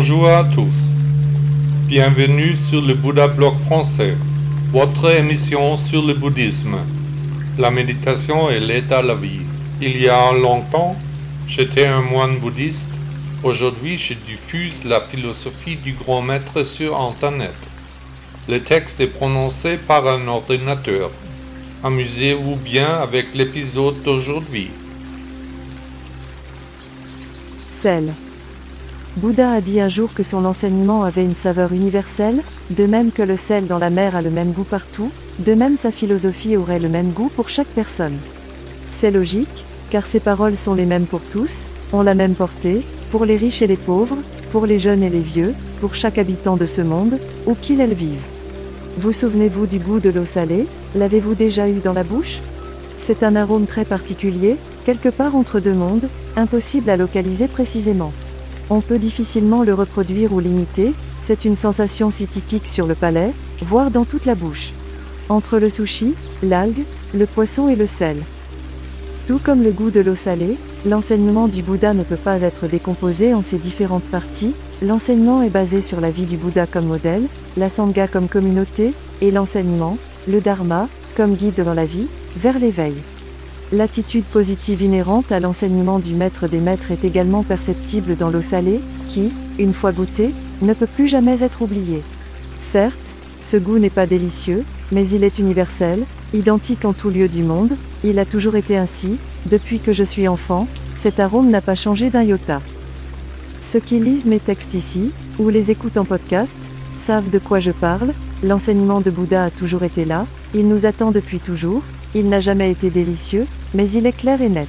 Bonjour à tous. Bienvenue sur le Bouddha Blog français, votre émission sur le bouddhisme. La méditation et l'aide à la vie. Il y a longtemps, j'étais un moine bouddhiste. Aujourd'hui, je diffuse la philosophie du grand maître sur Internet. Le texte est prononcé par un ordinateur. Amusez-vous bien avec l'épisode d'aujourd'hui. Sel. Bouddha a dit un jour que son enseignement avait une saveur universelle, de même que le sel dans la mer a le même goût partout, de même sa philosophie aurait le même goût pour chaque personne. C'est logique, car ses paroles sont les mêmes pour tous, ont la même portée, pour les riches et les pauvres, pour les jeunes et les vieux, pour chaque habitant de ce monde, où qu'il elle vive. Vous souvenez-vous du goût de l'eau salée L'avez-vous déjà eu dans la bouche? C'est un arôme très particulier, quelque part entre deux mondes, impossible à localiser précisément. On peut difficilement le reproduire ou l'imiter, c'est une sensation si typique sur le palais, voire dans toute la bouche. Entre le sushi, l'algue, le poisson et le sel. Tout comme le goût de l'eau salée, l'enseignement du Bouddha ne peut pas être décomposé en ses différentes parties, l'enseignement est basé sur la vie du Bouddha comme modèle, la Sangha comme communauté, et l'enseignement, le Dharma, comme guide dans la vie, vers l'éveil. L'attitude positive inhérente à l'enseignement du maître des maîtres est également perceptible dans l'eau salée, qui, une fois goûtée, ne peut plus jamais être oubliée. Certes, ce goût n'est pas délicieux, mais il est universel, identique en tout lieu du monde, il a toujours été ainsi, depuis que je suis enfant, cet arôme n'a pas changé d'un iota. Ceux qui lisent mes textes ici, ou les écoutent en podcast, savent de quoi je parle, l'enseignement de Bouddha a toujours été là, il nous attend depuis toujours, il n'a jamais été délicieux, mais il est clair et net.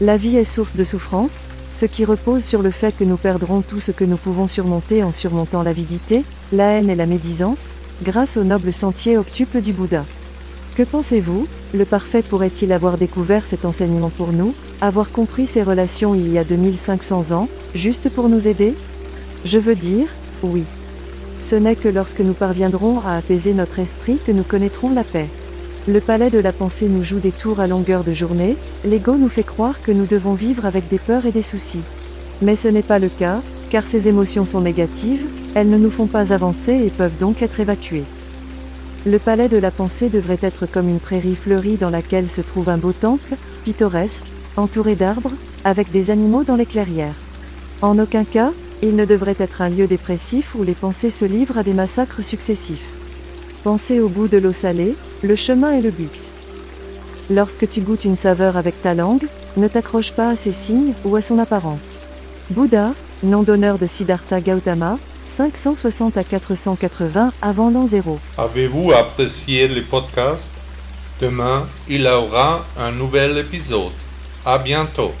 La vie est source de souffrance, ce qui repose sur le fait que nous perdrons tout ce que nous pouvons surmonter en surmontant l'avidité, la haine et la médisance, grâce au noble sentier octuple du Bouddha. Que pensez-vous? Le parfait pourrait-il avoir découvert cet enseignement pour nous, avoir compris ces relations il y a 2500 ans, juste pour nous aider? Je veux dire, oui. Ce n'est que lorsque nous parviendrons à apaiser notre esprit que nous connaîtrons la paix. Le palais de la pensée nous joue des tours à longueur de journée, l'ego nous fait croire que nous devons vivre avec des peurs et des soucis. Mais ce n'est pas le cas, car ces émotions sont négatives, elles ne nous font pas avancer et peuvent donc être évacuées. Le palais de la pensée devrait être comme une prairie fleurie dans laquelle se trouve un beau temple, pittoresque, entouré d'arbres, avec des animaux dans les clairières. En aucun cas, il ne devrait être un lieu dépressif où les pensées se livrent à des massacres successifs. Pensez au bout de l'eau salée, le chemin est le but. Lorsque tu goûtes une saveur avec ta langue, ne t'accroche pas à ses signes ou à son apparence. Bouddha, nom d'honneur de Siddhartha Gautama, 560 à 480 avant l'an 0. Avez-vous apprécié le podcast? Demain, il y aura un nouvel épisode. À bientôt.